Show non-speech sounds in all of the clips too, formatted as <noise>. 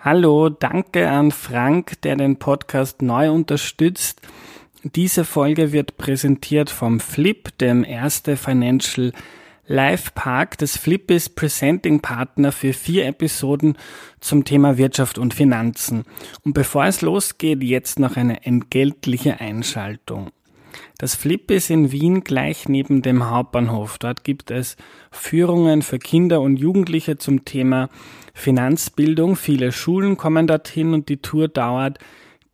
Hallo, danke an Frank, der den Podcast neu unterstützt. Diese Folge wird präsentiert vom Flip, dem erste Financial Live Park. Das Flip ist Presenting Partner für vier Episoden zum Thema Wirtschaft und Finanzen. Und bevor es losgeht, jetzt noch eine entgeltliche Einschaltung. Das Flip ist in Wien gleich neben dem Hauptbahnhof. Dort gibt es Führungen für Kinder und Jugendliche zum Thema Finanzbildung. Viele Schulen kommen dorthin und die Tour dauert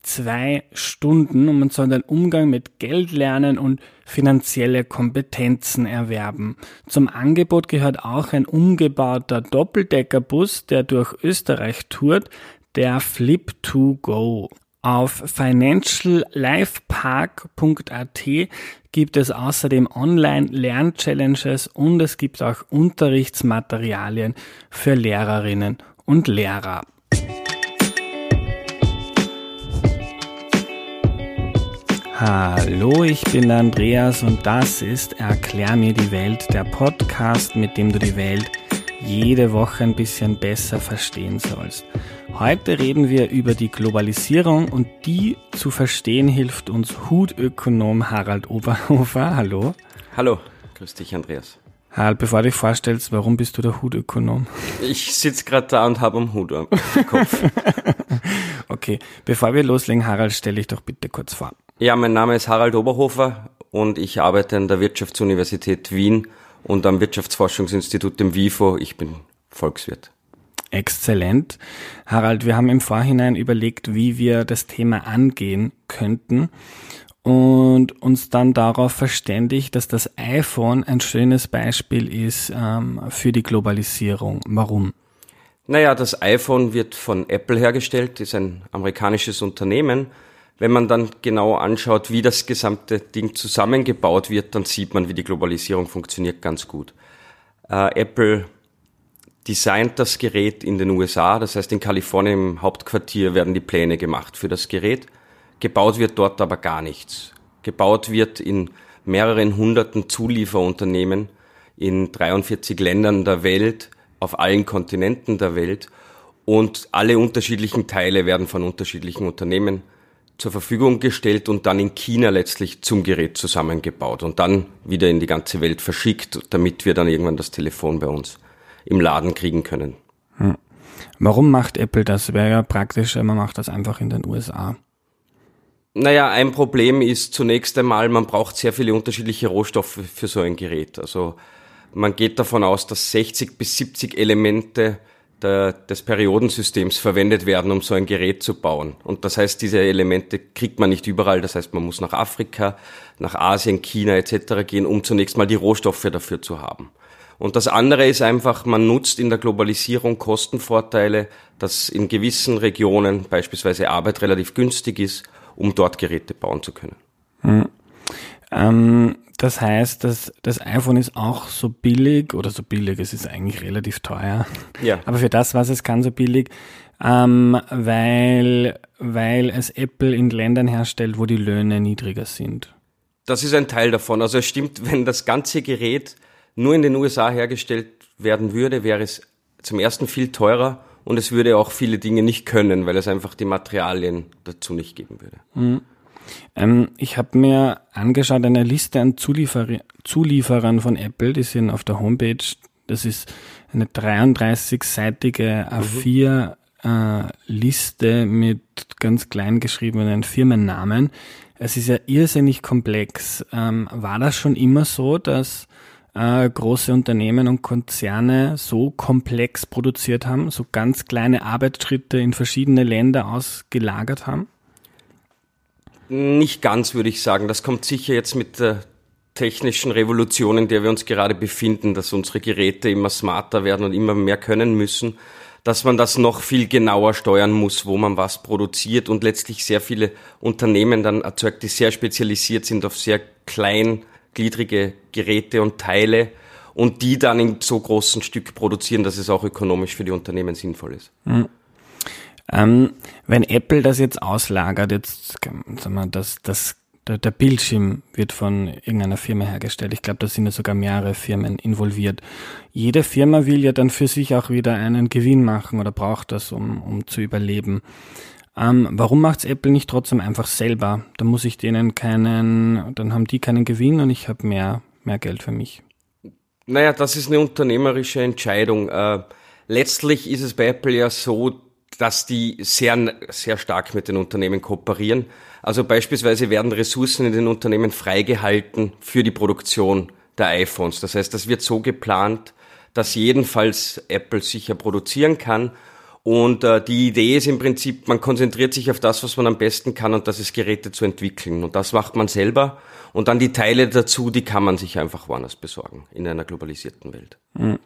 zwei Stunden und man soll den Umgang mit Geld lernen und finanzielle Kompetenzen erwerben. Zum Angebot gehört auch ein umgebauter Doppeldeckerbus, der durch Österreich tourt, der Flip to Go. Auf financiallifepark.at gibt es außerdem Online-Lern-Challenges und es gibt auch Unterrichtsmaterialien für Lehrerinnen und Lehrer. Hallo, ich bin Andreas und das ist Erklär mir die Welt, der Podcast, mit dem du die Welt jede Woche ein bisschen besser verstehen sollst. Heute reden wir über die Globalisierung und die zu verstehen hilft uns Hutökonom Harald Oberhofer. Hallo. Hallo, grüß dich Andreas. Harald, bevor du dich vorstellst, warum bist du der Hutökonom? Ich sitze gerade da und habe einen Hut am Kopf. <laughs> okay, bevor wir loslegen, Harald, stell dich doch bitte kurz vor. Ja, mein Name ist Harald Oberhofer und ich arbeite an der Wirtschaftsuniversität Wien und am Wirtschaftsforschungsinstitut dem WIFO. Ich bin Volkswirt. Exzellent. Harald, wir haben im Vorhinein überlegt, wie wir das Thema angehen könnten und uns dann darauf verständigt, dass das iPhone ein schönes Beispiel ist ähm, für die Globalisierung. Warum? Naja, das iPhone wird von Apple hergestellt, ist ein amerikanisches Unternehmen. Wenn man dann genau anschaut, wie das gesamte Ding zusammengebaut wird, dann sieht man, wie die Globalisierung funktioniert ganz gut. Äh, Apple designt das Gerät in den USA, das heißt in Kalifornien im Hauptquartier werden die Pläne gemacht für das Gerät. Gebaut wird dort aber gar nichts. Gebaut wird in mehreren hunderten Zulieferunternehmen in 43 Ländern der Welt, auf allen Kontinenten der Welt und alle unterschiedlichen Teile werden von unterschiedlichen Unternehmen zur Verfügung gestellt und dann in China letztlich zum Gerät zusammengebaut und dann wieder in die ganze Welt verschickt, damit wir dann irgendwann das Telefon bei uns im Laden kriegen können. Hm. Warum macht Apple das? Wäre ja praktisch, man macht das einfach in den USA. Naja, ein Problem ist zunächst einmal, man braucht sehr viele unterschiedliche Rohstoffe für so ein Gerät. Also man geht davon aus, dass 60 bis 70 Elemente der, des Periodensystems verwendet werden, um so ein Gerät zu bauen. Und das heißt, diese Elemente kriegt man nicht überall. Das heißt, man muss nach Afrika, nach Asien, China etc. gehen, um zunächst mal die Rohstoffe dafür zu haben. Und das andere ist einfach, man nutzt in der Globalisierung Kostenvorteile, dass in gewissen Regionen beispielsweise Arbeit relativ günstig ist, um dort Geräte bauen zu können. Hm. Ähm, das heißt, dass das iPhone ist auch so billig oder so billig, es ist eigentlich relativ teuer. Ja. Aber für das, was es kann, so billig, ähm, weil, weil es Apple in Ländern herstellt, wo die Löhne niedriger sind. Das ist ein Teil davon. Also es stimmt, wenn das ganze Gerät nur in den USA hergestellt werden würde, wäre es zum ersten viel teurer und es würde auch viele Dinge nicht können, weil es einfach die Materialien dazu nicht geben würde. Mhm. Ähm, ich habe mir angeschaut eine Liste an Zuliefer Zulieferern von Apple, die sind auf der Homepage. Das ist eine 33-seitige A4 äh, Liste mit ganz klein geschriebenen Firmennamen. Es ist ja irrsinnig komplex. Ähm, war das schon immer so, dass äh, große Unternehmen und Konzerne so komplex produziert haben, so ganz kleine Arbeitsschritte in verschiedene Länder ausgelagert haben? Nicht ganz, würde ich sagen. Das kommt sicher jetzt mit der technischen Revolution, in der wir uns gerade befinden, dass unsere Geräte immer smarter werden und immer mehr können müssen, dass man das noch viel genauer steuern muss, wo man was produziert und letztlich sehr viele Unternehmen dann erzeugt, die sehr spezialisiert sind auf sehr klein gliedrige Geräte und Teile und die dann in so großen Stück produzieren, dass es auch ökonomisch für die Unternehmen sinnvoll ist. Mhm. Ähm, wenn Apple das jetzt auslagert, jetzt sagen wir, das, das der, der Bildschirm wird von irgendeiner Firma hergestellt. Ich glaube, da sind ja sogar mehrere Firmen involviert. Jede Firma will ja dann für sich auch wieder einen Gewinn machen oder braucht das, um, um zu überleben. Ähm, warum macht's Apple nicht trotzdem einfach selber? Da muss ich denen keinen, dann haben die keinen Gewinn und ich habe mehr, mehr Geld für mich. Naja, das ist eine unternehmerische Entscheidung. Äh, letztlich ist es bei Apple ja so, dass die sehr, sehr stark mit den Unternehmen kooperieren. Also beispielsweise werden Ressourcen in den Unternehmen freigehalten für die Produktion der iPhones. Das heißt, das wird so geplant, dass jedenfalls Apple sicher produzieren kann. Und äh, die Idee ist im Prinzip, man konzentriert sich auf das, was man am besten kann, und das ist Geräte zu entwickeln. Und das macht man selber. Und dann die Teile dazu, die kann man sich einfach woanders besorgen, in einer globalisierten Welt. Mhm.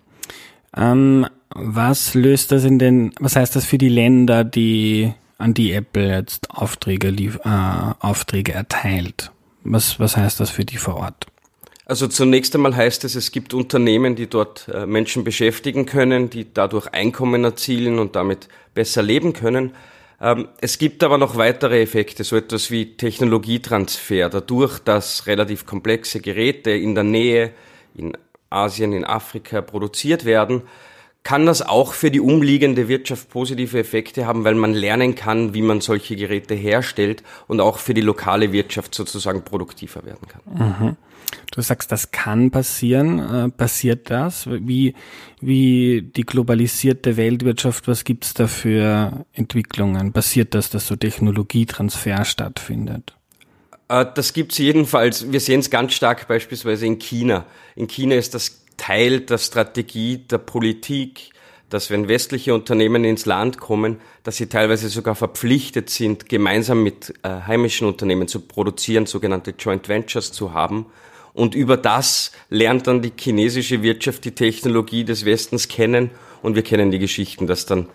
Ähm, was löst das in den, was heißt das für die Länder, die an die Apple jetzt Aufträge, lief, äh, Aufträge erteilt? Was, was heißt das für die vor Ort? Also zunächst einmal heißt es, es gibt Unternehmen, die dort äh, Menschen beschäftigen können, die dadurch Einkommen erzielen und damit besser leben können. Ähm, es gibt aber noch weitere Effekte, so etwas wie Technologietransfer, dadurch, dass relativ komplexe Geräte in der Nähe, in Asien, in Afrika produziert werden, kann das auch für die umliegende Wirtschaft positive Effekte haben, weil man lernen kann, wie man solche Geräte herstellt und auch für die lokale Wirtschaft sozusagen produktiver werden kann. Mhm. Du sagst, das kann passieren. Äh, passiert das? Wie, wie die globalisierte Weltwirtschaft, was gibt's da für Entwicklungen? Passiert das, dass so Technologietransfer stattfindet? Äh, das gibt's jedenfalls. Wir sehen es ganz stark beispielsweise in China. In China ist das Teil der Strategie der Politik, dass wenn westliche Unternehmen ins Land kommen, dass sie teilweise sogar verpflichtet sind, gemeinsam mit äh, heimischen Unternehmen zu produzieren, sogenannte Joint Ventures zu haben. Und über das lernt dann die chinesische Wirtschaft die Technologie des Westens kennen und wir kennen die Geschichten, dass dann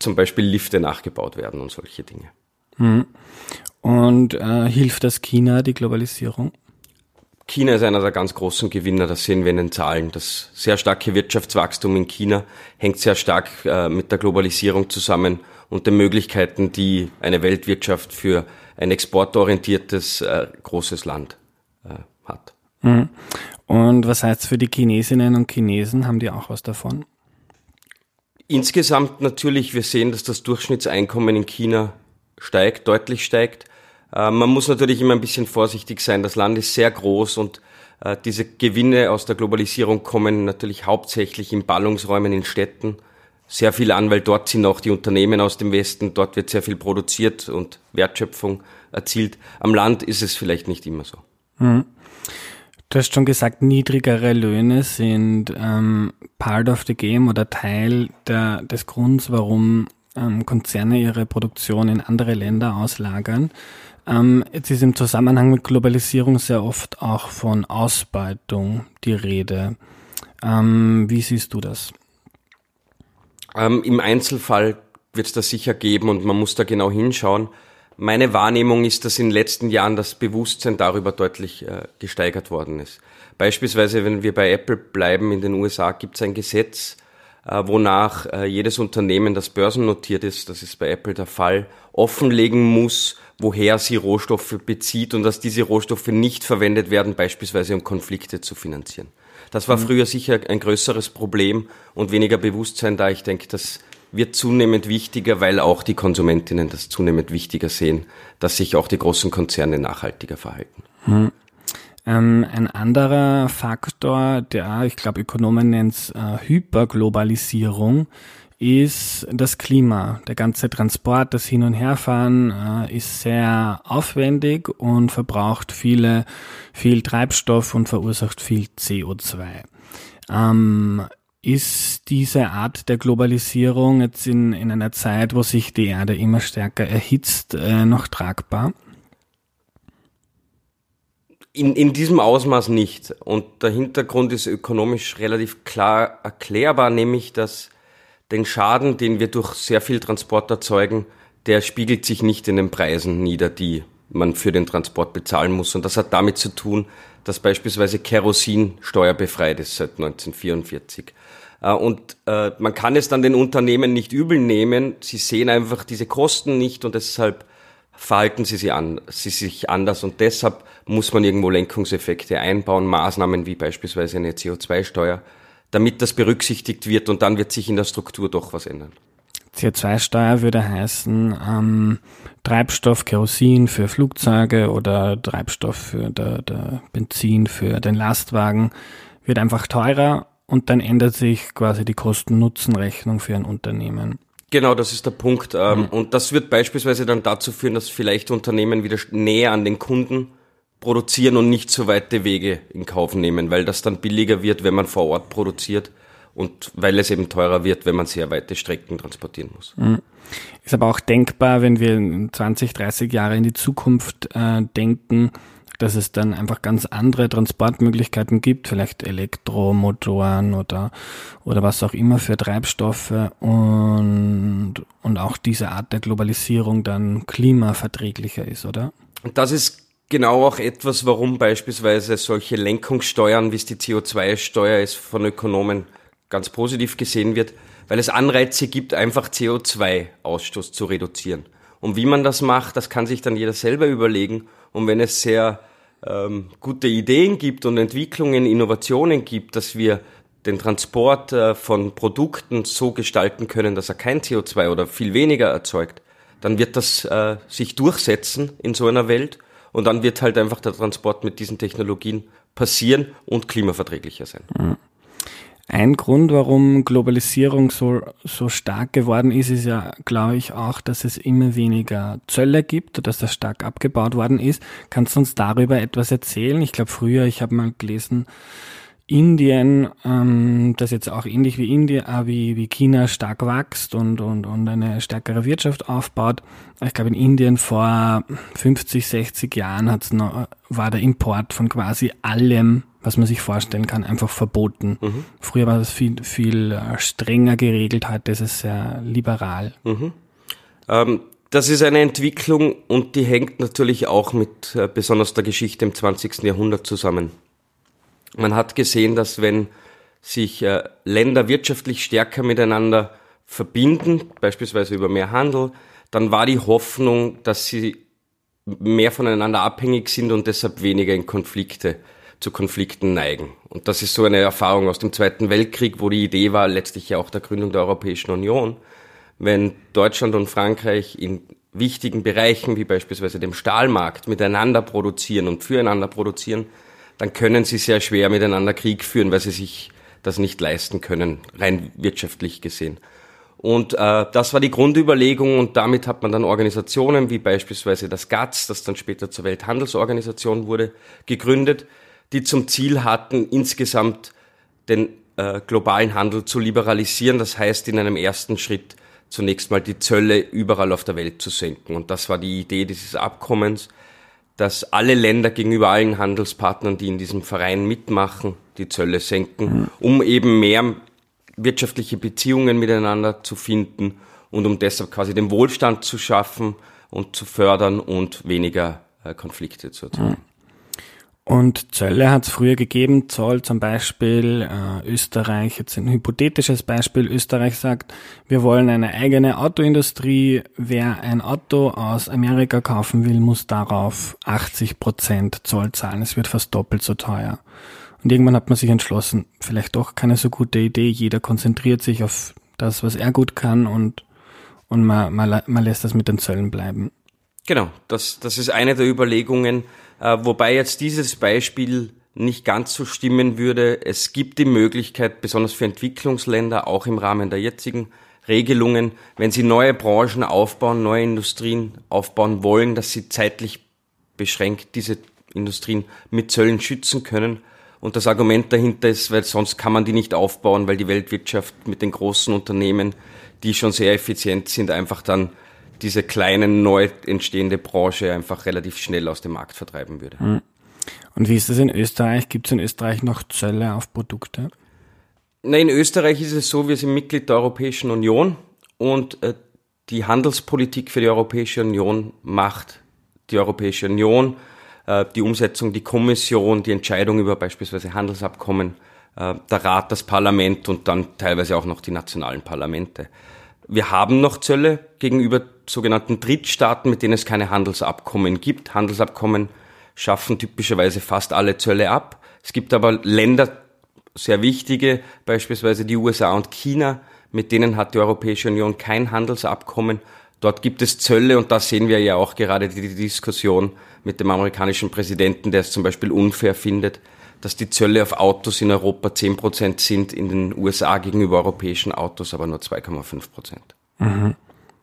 zum Beispiel Lifte nachgebaut werden und solche Dinge. Mhm. Und äh, hilft das China die Globalisierung? China ist einer der ganz großen Gewinner, das sehen wir in den Zahlen. Das sehr starke Wirtschaftswachstum in China hängt sehr stark äh, mit der Globalisierung zusammen und den Möglichkeiten, die eine Weltwirtschaft für ein exportorientiertes äh, großes Land äh, hat. Mhm. Und was heißt für die Chinesinnen und Chinesen? Haben die auch was davon? Insgesamt natürlich, wir sehen, dass das Durchschnittseinkommen in China steigt, deutlich steigt. Äh, man muss natürlich immer ein bisschen vorsichtig sein. Das Land ist sehr groß und äh, diese Gewinne aus der Globalisierung kommen natürlich hauptsächlich in Ballungsräumen in Städten sehr viel an, weil dort sind auch die Unternehmen aus dem Westen, dort wird sehr viel produziert und Wertschöpfung erzielt. Am Land ist es vielleicht nicht immer so. Mhm. Du hast schon gesagt, niedrigere Löhne sind ähm, part of the game oder Teil der, des Grunds, warum ähm, Konzerne ihre Produktion in andere Länder auslagern. Ähm, jetzt ist im Zusammenhang mit Globalisierung sehr oft auch von Ausbeutung die Rede. Ähm, wie siehst du das? Ähm, Im Einzelfall wird es das sicher geben und man muss da genau hinschauen. Meine Wahrnehmung ist, dass in den letzten Jahren das Bewusstsein darüber deutlich äh, gesteigert worden ist. Beispielsweise, wenn wir bei Apple bleiben, in den USA gibt es ein Gesetz, äh, wonach äh, jedes Unternehmen, das börsennotiert ist, das ist bei Apple der Fall, offenlegen muss, woher sie Rohstoffe bezieht und dass diese Rohstoffe nicht verwendet werden, beispielsweise um Konflikte zu finanzieren. Das war mhm. früher sicher ein größeres Problem und weniger Bewusstsein da. Ich denke, das wird zunehmend wichtiger, weil auch die Konsumentinnen das zunehmend wichtiger sehen, dass sich auch die großen Konzerne nachhaltiger verhalten. Mhm. Ähm, ein anderer Faktor, der, ich glaube, Ökonomen nennen es äh, Hyperglobalisierung, ist das Klima. Der ganze Transport, das Hin- und Herfahren äh, ist sehr aufwendig und verbraucht viele, viel Treibstoff und verursacht viel CO2. Ähm, ist diese Art der Globalisierung jetzt in, in einer Zeit, wo sich die Erde immer stärker erhitzt, äh, noch tragbar? In, in diesem Ausmaß nicht. Und der Hintergrund ist ökonomisch relativ klar erklärbar, nämlich dass den Schaden, den wir durch sehr viel Transport erzeugen, der spiegelt sich nicht in den Preisen nieder, die man für den Transport bezahlen muss. Und das hat damit zu tun, dass beispielsweise Kerosin steuerbefreit ist seit 1944. Äh, und äh, man kann es dann den Unternehmen nicht übel nehmen. Sie sehen einfach diese Kosten nicht und deshalb verhalten sie, sie, an, sie sich anders und deshalb muss man irgendwo Lenkungseffekte einbauen, Maßnahmen wie beispielsweise eine CO2-Steuer, damit das berücksichtigt wird und dann wird sich in der Struktur doch was ändern. CO2-Steuer würde heißen ähm, Treibstoff, Kerosin für Flugzeuge oder Treibstoff für der, der Benzin für den Lastwagen wird einfach teurer und dann ändert sich quasi die Kosten-Nutzen-Rechnung für ein Unternehmen. Genau, das ist der Punkt. Ähm, mhm. Und das wird beispielsweise dann dazu führen, dass vielleicht Unternehmen wieder näher an den Kunden produzieren und nicht so weite Wege in Kauf nehmen, weil das dann billiger wird, wenn man vor Ort produziert und weil es eben teurer wird, wenn man sehr weite Strecken transportieren muss. Mhm. Ist aber auch denkbar, wenn wir 20, 30 Jahre in die Zukunft äh, denken, dass es dann einfach ganz andere Transportmöglichkeiten gibt, vielleicht Elektromotoren oder, oder was auch immer für Treibstoffe und, und auch diese Art der Globalisierung dann klimaverträglicher ist, oder? Und das ist genau auch etwas, warum beispielsweise solche Lenkungssteuern, wie es die CO2-Steuer ist, von Ökonomen ganz positiv gesehen wird, weil es Anreize gibt, einfach CO2-Ausstoß zu reduzieren. Und wie man das macht, das kann sich dann jeder selber überlegen. Und wenn es sehr ähm, gute Ideen gibt und Entwicklungen, Innovationen gibt, dass wir den Transport äh, von Produkten so gestalten können, dass er kein CO2 oder viel weniger erzeugt, dann wird das äh, sich durchsetzen in so einer Welt und dann wird halt einfach der Transport mit diesen Technologien passieren und klimaverträglicher sein. Mhm. Ein Grund, warum Globalisierung so, so stark geworden ist, ist ja, glaube ich, auch, dass es immer weniger Zölle gibt, dass das stark abgebaut worden ist. Kannst du uns darüber etwas erzählen? Ich glaube, früher, ich habe mal gelesen, Indien, ähm, das jetzt auch ähnlich wie Indien, äh, wie, wie China stark wächst und, und, und eine stärkere Wirtschaft aufbaut. Ich glaube, in Indien vor 50, 60 Jahren hat's noch, war der Import von quasi allem, was man sich vorstellen kann, einfach verboten. Mhm. Früher war das viel, viel äh, strenger geregelt, heute ist es sehr liberal. Mhm. Ähm, das ist eine Entwicklung und die hängt natürlich auch mit äh, besonders der Geschichte im 20. Jahrhundert zusammen. Man hat gesehen, dass wenn sich äh, Länder wirtschaftlich stärker miteinander verbinden, beispielsweise über mehr Handel, dann war die Hoffnung, dass sie mehr voneinander abhängig sind und deshalb weniger in Konflikte zu Konflikten neigen. Und das ist so eine Erfahrung aus dem Zweiten Weltkrieg, wo die Idee war, letztlich ja auch der Gründung der Europäischen Union, wenn Deutschland und Frankreich in wichtigen Bereichen wie beispielsweise dem Stahlmarkt miteinander produzieren und füreinander produzieren, dann können sie sehr schwer miteinander Krieg führen, weil sie sich das nicht leisten können, rein wirtschaftlich gesehen. Und äh, das war die Grundüberlegung und damit hat man dann Organisationen wie beispielsweise das GATS, das dann später zur Welthandelsorganisation wurde, gegründet, die zum Ziel hatten, insgesamt den äh, globalen Handel zu liberalisieren. Das heißt, in einem ersten Schritt zunächst mal die Zölle überall auf der Welt zu senken. Und das war die Idee dieses Abkommens dass alle Länder gegenüber allen Handelspartnern, die in diesem Verein mitmachen, die Zölle senken, um eben mehr wirtschaftliche Beziehungen miteinander zu finden und um deshalb quasi den Wohlstand zu schaffen und zu fördern und weniger äh, Konflikte zu erzeugen. Und Zölle hat es früher gegeben, Zoll zum Beispiel, äh, Österreich, jetzt ein hypothetisches Beispiel, Österreich sagt, wir wollen eine eigene Autoindustrie, wer ein Auto aus Amerika kaufen will, muss darauf 80 Prozent Zoll zahlen, es wird fast doppelt so teuer. Und irgendwann hat man sich entschlossen, vielleicht doch keine so gute Idee, jeder konzentriert sich auf das, was er gut kann und, und man, man, man lässt das mit den Zöllen bleiben. Genau, das, das ist eine der Überlegungen, äh, wobei jetzt dieses Beispiel nicht ganz so stimmen würde. Es gibt die Möglichkeit, besonders für Entwicklungsländer, auch im Rahmen der jetzigen Regelungen, wenn sie neue Branchen aufbauen, neue Industrien aufbauen wollen, dass sie zeitlich beschränkt diese Industrien mit Zöllen schützen können. Und das Argument dahinter ist, weil sonst kann man die nicht aufbauen, weil die Weltwirtschaft mit den großen Unternehmen, die schon sehr effizient sind, einfach dann diese kleine, neu entstehende Branche einfach relativ schnell aus dem Markt vertreiben würde. Hm. Und wie ist das in Österreich? Gibt es in Österreich noch Zölle auf Produkte? Na, in Österreich ist es so, wir sind Mitglied der Europäischen Union und äh, die Handelspolitik für die Europäische Union macht die Europäische Union, äh, die Umsetzung, die Kommission, die Entscheidung über beispielsweise Handelsabkommen, äh, der Rat, das Parlament und dann teilweise auch noch die nationalen Parlamente. Wir haben noch Zölle gegenüber sogenannten Drittstaaten, mit denen es keine Handelsabkommen gibt. Handelsabkommen schaffen typischerweise fast alle Zölle ab. Es gibt aber Länder, sehr wichtige, beispielsweise die USA und China, mit denen hat die Europäische Union kein Handelsabkommen. Dort gibt es Zölle und da sehen wir ja auch gerade die Diskussion mit dem amerikanischen Präsidenten, der es zum Beispiel unfair findet, dass die Zölle auf Autos in Europa 10 Prozent sind, in den USA gegenüber europäischen Autos aber nur 2,5 Prozent. Mhm.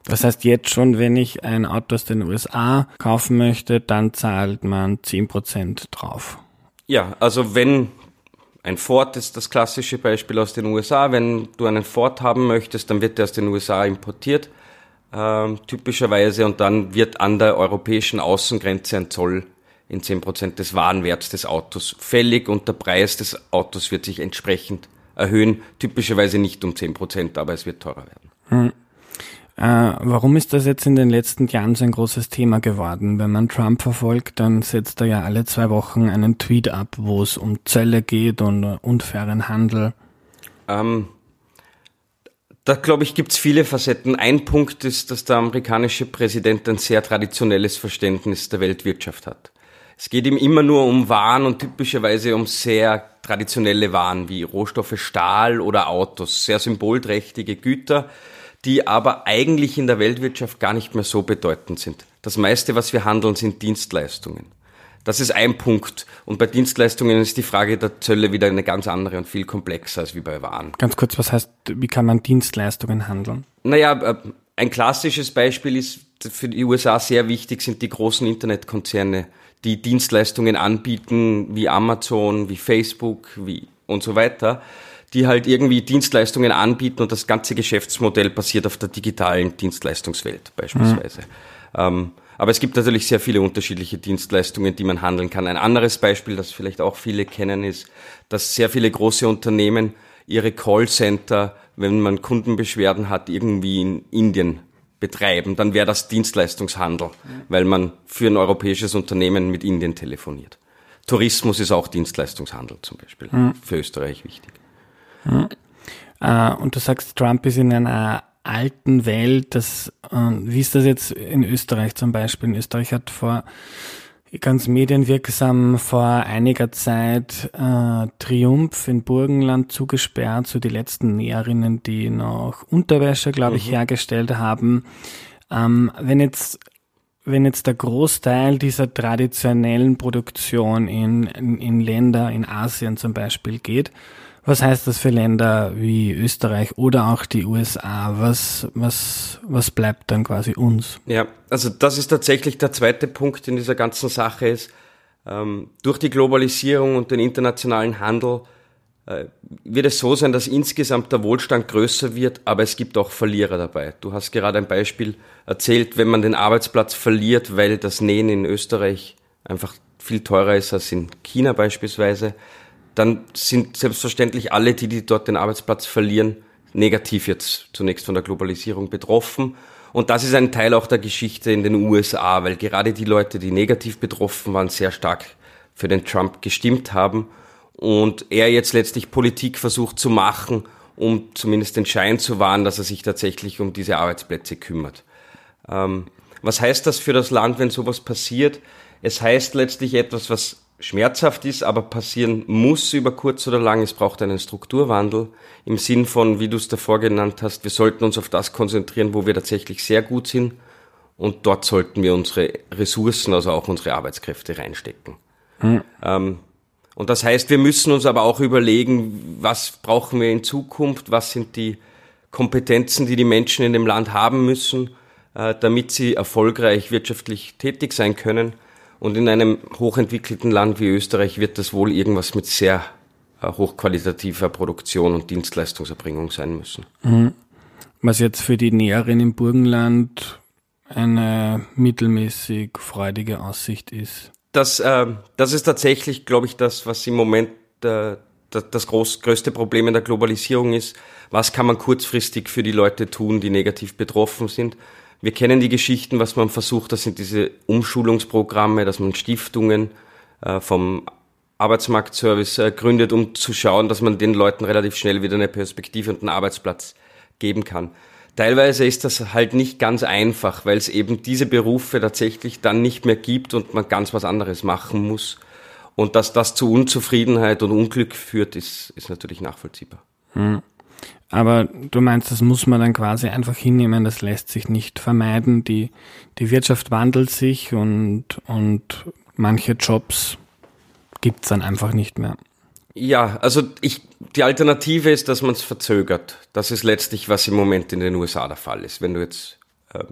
Das heißt, jetzt schon, wenn ich ein Auto aus den USA kaufen möchte, dann zahlt man 10 Prozent drauf. Ja, also wenn ein Ford ist das klassische Beispiel aus den USA. Wenn du einen Ford haben möchtest, dann wird der aus den USA importiert, äh, typischerweise, und dann wird an der europäischen Außengrenze ein Zoll in 10% des Warenwerts des Autos fällig und der Preis des Autos wird sich entsprechend erhöhen, typischerweise nicht um 10%, aber es wird teurer werden. Hm. Äh, warum ist das jetzt in den letzten Jahren so ein großes Thema geworden? Wenn man Trump verfolgt, dann setzt er ja alle zwei Wochen einen Tweet ab, wo es um Zölle geht und unfairen Handel. Ähm, da glaube ich, gibt es viele Facetten. Ein Punkt ist, dass der amerikanische Präsident ein sehr traditionelles Verständnis der Weltwirtschaft hat. Es geht ihm immer nur um Waren und typischerweise um sehr traditionelle Waren wie Rohstoffe Stahl oder Autos, sehr symbolträchtige Güter, die aber eigentlich in der Weltwirtschaft gar nicht mehr so bedeutend sind. Das meiste, was wir handeln, sind Dienstleistungen. Das ist ein Punkt. Und bei Dienstleistungen ist die Frage der Zölle wieder eine ganz andere und viel komplexer als wie bei Waren. Ganz kurz, was heißt, wie kann man Dienstleistungen handeln? Naja, äh, ein klassisches Beispiel ist für die USA sehr wichtig, sind die großen Internetkonzerne, die Dienstleistungen anbieten, wie Amazon, wie Facebook, wie und so weiter die halt irgendwie Dienstleistungen anbieten und das ganze Geschäftsmodell basiert auf der digitalen Dienstleistungswelt beispielsweise. Mhm. Ähm, aber es gibt natürlich sehr viele unterschiedliche Dienstleistungen, die man handeln kann. Ein anderes Beispiel, das vielleicht auch viele kennen, ist, dass sehr viele große Unternehmen ihre Callcenter, wenn man Kundenbeschwerden hat, irgendwie in Indien betreiben. Dann wäre das Dienstleistungshandel, mhm. weil man für ein europäisches Unternehmen mit Indien telefoniert. Tourismus ist auch Dienstleistungshandel zum Beispiel, mhm. für Österreich wichtig. Hm. Äh, und du sagst, Trump ist in einer alten Welt. Das, äh, wie ist das jetzt in Österreich zum Beispiel? In Österreich hat vor ganz medienwirksam vor einiger Zeit äh, Triumph in Burgenland zugesperrt, so die letzten Näherinnen, die noch Unterwäsche, glaube ich, mhm. hergestellt haben. Ähm, wenn jetzt wenn jetzt der Großteil dieser traditionellen Produktion in, in, in Länder in Asien zum Beispiel geht, was heißt das für Länder wie Österreich oder auch die USA? Was, was, was bleibt dann quasi uns? Ja, also das ist tatsächlich der zweite Punkt in dieser ganzen Sache ist, ähm, durch die Globalisierung und den internationalen Handel äh, wird es so sein, dass insgesamt der Wohlstand größer wird, aber es gibt auch Verlierer dabei. Du hast gerade ein Beispiel erzählt, wenn man den Arbeitsplatz verliert, weil das Nähen in Österreich einfach viel teurer ist als in China beispielsweise, dann sind selbstverständlich alle, die, die dort den Arbeitsplatz verlieren, negativ jetzt zunächst von der Globalisierung betroffen. Und das ist ein Teil auch der Geschichte in den USA, weil gerade die Leute, die negativ betroffen waren, sehr stark für den Trump gestimmt haben und er jetzt letztlich Politik versucht zu machen, um zumindest den Schein zu wahren, dass er sich tatsächlich um diese Arbeitsplätze kümmert. Ähm, was heißt das für das Land, wenn sowas passiert? Es heißt letztlich etwas, was schmerzhaft ist, aber passieren muss über kurz oder lang. Es braucht einen Strukturwandel im Sinn von, wie du es davor genannt hast, wir sollten uns auf das konzentrieren, wo wir tatsächlich sehr gut sind und dort sollten wir unsere Ressourcen, also auch unsere Arbeitskräfte reinstecken. Mhm. Ähm, und das heißt, wir müssen uns aber auch überlegen, was brauchen wir in Zukunft, was sind die Kompetenzen, die die Menschen in dem Land haben müssen, äh, damit sie erfolgreich wirtschaftlich tätig sein können. Und in einem hochentwickelten Land wie Österreich wird das wohl irgendwas mit sehr äh, hochqualitativer Produktion und Dienstleistungserbringung sein müssen. Mhm. Was jetzt für die Näherin im Burgenland eine mittelmäßig freudige Aussicht ist. Das, äh, das ist tatsächlich, glaube ich, das, was im Moment äh, das groß, größte Problem in der Globalisierung ist. Was kann man kurzfristig für die Leute tun, die negativ betroffen sind? Wir kennen die Geschichten, was man versucht, das sind diese Umschulungsprogramme, dass man Stiftungen äh, vom Arbeitsmarktservice äh, gründet, um zu schauen, dass man den Leuten relativ schnell wieder eine Perspektive und einen Arbeitsplatz geben kann. Teilweise ist das halt nicht ganz einfach, weil es eben diese Berufe tatsächlich dann nicht mehr gibt und man ganz was anderes machen muss. Und dass das zu Unzufriedenheit und Unglück führt, ist, ist natürlich nachvollziehbar. Hm. Aber du meinst, das muss man dann quasi einfach hinnehmen, das lässt sich nicht vermeiden. Die, die Wirtschaft wandelt sich und, und manche Jobs gibt's dann einfach nicht mehr. Ja, also ich, die Alternative ist, dass man es verzögert. Das ist letztlich, was im Moment in den USA der Fall ist. Wenn du jetzt ähm,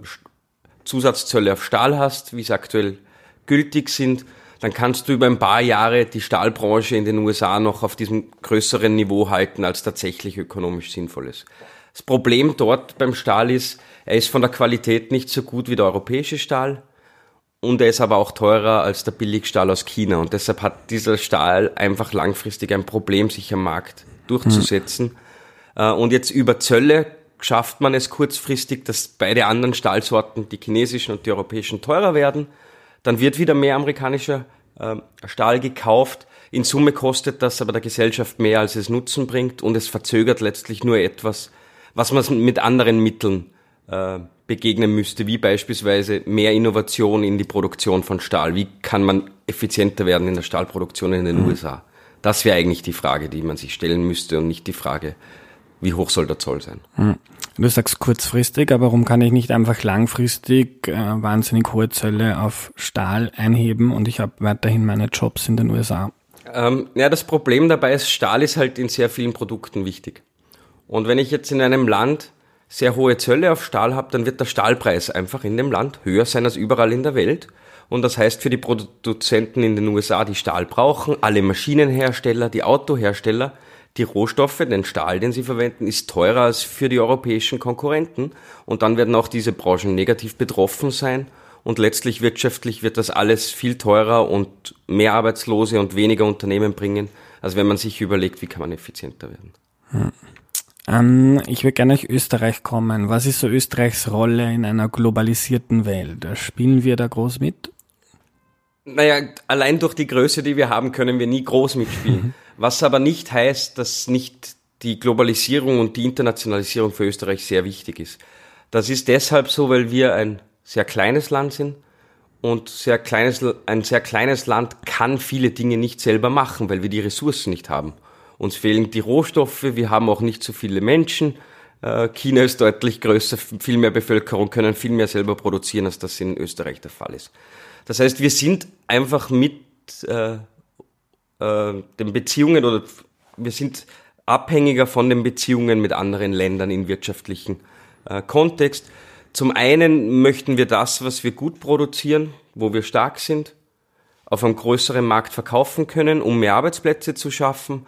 Zusatzzölle auf Stahl hast, wie es aktuell gültig sind, dann kannst du über ein paar Jahre die Stahlbranche in den USA noch auf diesem größeren Niveau halten, als tatsächlich ökonomisch sinnvoll ist. Das Problem dort beim Stahl ist, er ist von der Qualität nicht so gut wie der europäische Stahl und er ist aber auch teurer als der Billigstahl aus China und deshalb hat dieser Stahl einfach langfristig ein Problem, sich am Markt durchzusetzen. Mhm. Und jetzt über Zölle schafft man es kurzfristig, dass beide anderen Stahlsorten, die chinesischen und die europäischen, teurer werden. Dann wird wieder mehr amerikanischer äh, Stahl gekauft. In Summe kostet das aber der Gesellschaft mehr, als es Nutzen bringt und es verzögert letztlich nur etwas, was man mit anderen Mitteln äh, begegnen müsste, wie beispielsweise mehr Innovation in die Produktion von Stahl. Wie kann man effizienter werden in der Stahlproduktion in den mhm. USA? Das wäre eigentlich die Frage, die man sich stellen müsste und nicht die Frage, wie hoch soll der Zoll sein. Mhm. Du sagst kurzfristig, aber warum kann ich nicht einfach langfristig äh, wahnsinnig hohe Zölle auf Stahl einheben und ich habe weiterhin meine Jobs in den USA? Ähm, ja, das Problem dabei ist, Stahl ist halt in sehr vielen Produkten wichtig. Und wenn ich jetzt in einem Land sehr hohe Zölle auf Stahl habe, dann wird der Stahlpreis einfach in dem Land höher sein als überall in der Welt. Und das heißt für die Produzenten in den USA, die Stahl brauchen, alle Maschinenhersteller, die Autohersteller, die Rohstoffe, den Stahl, den sie verwenden, ist teurer als für die europäischen Konkurrenten. Und dann werden auch diese Branchen negativ betroffen sein. Und letztlich wirtschaftlich wird das alles viel teurer und mehr Arbeitslose und weniger Unternehmen bringen, als wenn man sich überlegt, wie kann man effizienter werden. Hm. Ähm, ich würde gerne nach Österreich kommen. Was ist so Österreichs Rolle in einer globalisierten Welt? Spielen wir da groß mit? Naja, allein durch die Größe, die wir haben, können wir nie groß mitspielen. Mhm. Was aber nicht heißt, dass nicht die Globalisierung und die Internationalisierung für Österreich sehr wichtig ist. Das ist deshalb so, weil wir ein sehr kleines Land sind und sehr kleines, ein sehr kleines Land kann viele Dinge nicht selber machen, weil wir die Ressourcen nicht haben. Uns fehlen die Rohstoffe, wir haben auch nicht so viele Menschen. Äh, China ist deutlich größer, viel mehr Bevölkerung, können viel mehr selber produzieren, als das in Österreich der Fall ist. Das heißt, wir sind einfach mit äh, äh, den Beziehungen oder wir sind abhängiger von den Beziehungen mit anderen Ländern in wirtschaftlichen äh, Kontext. Zum einen möchten wir das, was wir gut produzieren, wo wir stark sind, auf einem größeren Markt verkaufen können, um mehr Arbeitsplätze zu schaffen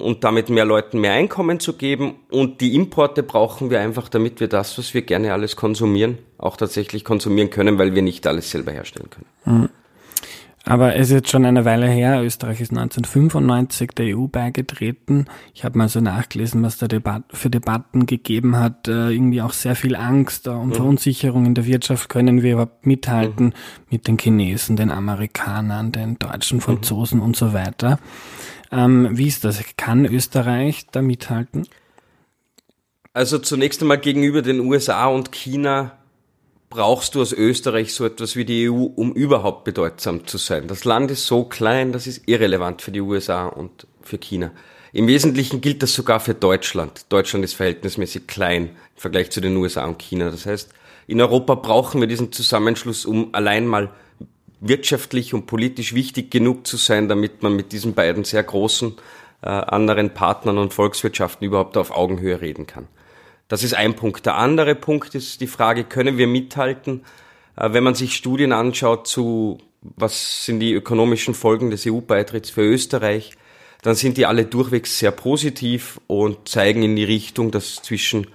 und damit mehr Leuten mehr Einkommen zu geben. Und die Importe brauchen wir einfach, damit wir das, was wir gerne alles konsumieren, auch tatsächlich konsumieren können, weil wir nicht alles selber herstellen können. Mhm. Aber es ist jetzt schon eine Weile her. Österreich ist 1995 der EU beigetreten. Ich habe mal so nachgelesen, was da Debat für Debatten gegeben hat. Äh, irgendwie auch sehr viel Angst äh, und mhm. Verunsicherung in der Wirtschaft. Können wir überhaupt mithalten mhm. mit den Chinesen, den Amerikanern, den Deutschen. Franzosen mhm. und so weiter? Ähm, wie ist das? Kann Österreich da mithalten? Also zunächst einmal gegenüber den USA und China brauchst du aus Österreich so etwas wie die EU, um überhaupt bedeutsam zu sein. Das Land ist so klein, das ist irrelevant für die USA und für China. Im Wesentlichen gilt das sogar für Deutschland. Deutschland ist verhältnismäßig klein im Vergleich zu den USA und China. Das heißt, in Europa brauchen wir diesen Zusammenschluss, um allein mal wirtschaftlich und politisch wichtig genug zu sein, damit man mit diesen beiden sehr großen äh, anderen Partnern und Volkswirtschaften überhaupt auf Augenhöhe reden kann. Das ist ein Punkt. Der andere Punkt ist die Frage, können wir mithalten? Äh, wenn man sich Studien anschaut zu, was sind die ökonomischen Folgen des EU-Beitritts für Österreich, dann sind die alle durchwegs sehr positiv und zeigen in die Richtung, dass zwischen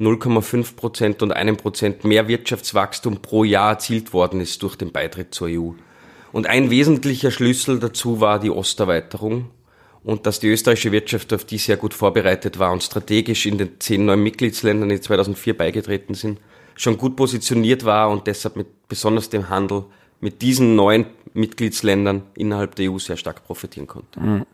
0,5 Prozent und einem Prozent mehr Wirtschaftswachstum pro Jahr erzielt worden ist durch den Beitritt zur EU. Und ein wesentlicher Schlüssel dazu war die Osterweiterung und dass die österreichische Wirtschaft auf die sehr gut vorbereitet war und strategisch in den zehn neuen Mitgliedsländern, die 2004 beigetreten sind, schon gut positioniert war und deshalb mit besonders dem Handel mit diesen neuen Mitgliedsländern innerhalb der EU sehr stark profitieren konnte. Mhm.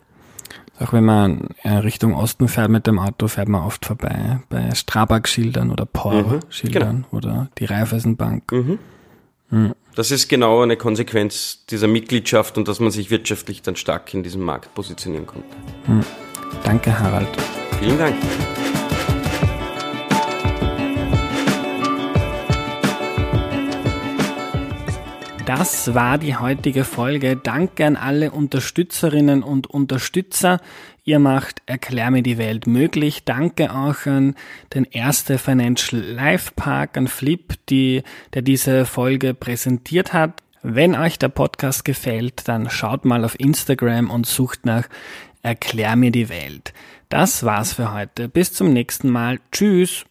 Auch wenn man äh, Richtung Osten fährt mit dem Auto, fährt man oft vorbei bei Strabag-Schildern oder POR-Schildern mhm, genau. oder die Raiffeisenbank. Mhm. Mhm. Das ist genau eine Konsequenz dieser Mitgliedschaft und dass man sich wirtschaftlich dann stark in diesem Markt positionieren konnte. Mhm. Danke, Harald. Vielen Dank. Das war die heutige Folge. Danke an alle Unterstützerinnen und Unterstützer. Ihr macht Erklär mir die Welt möglich. Danke auch an den Erste Financial Life Park, an Flip, die, der diese Folge präsentiert hat. Wenn euch der Podcast gefällt, dann schaut mal auf Instagram und sucht nach Erklär mir die Welt. Das war's für heute. Bis zum nächsten Mal. Tschüss.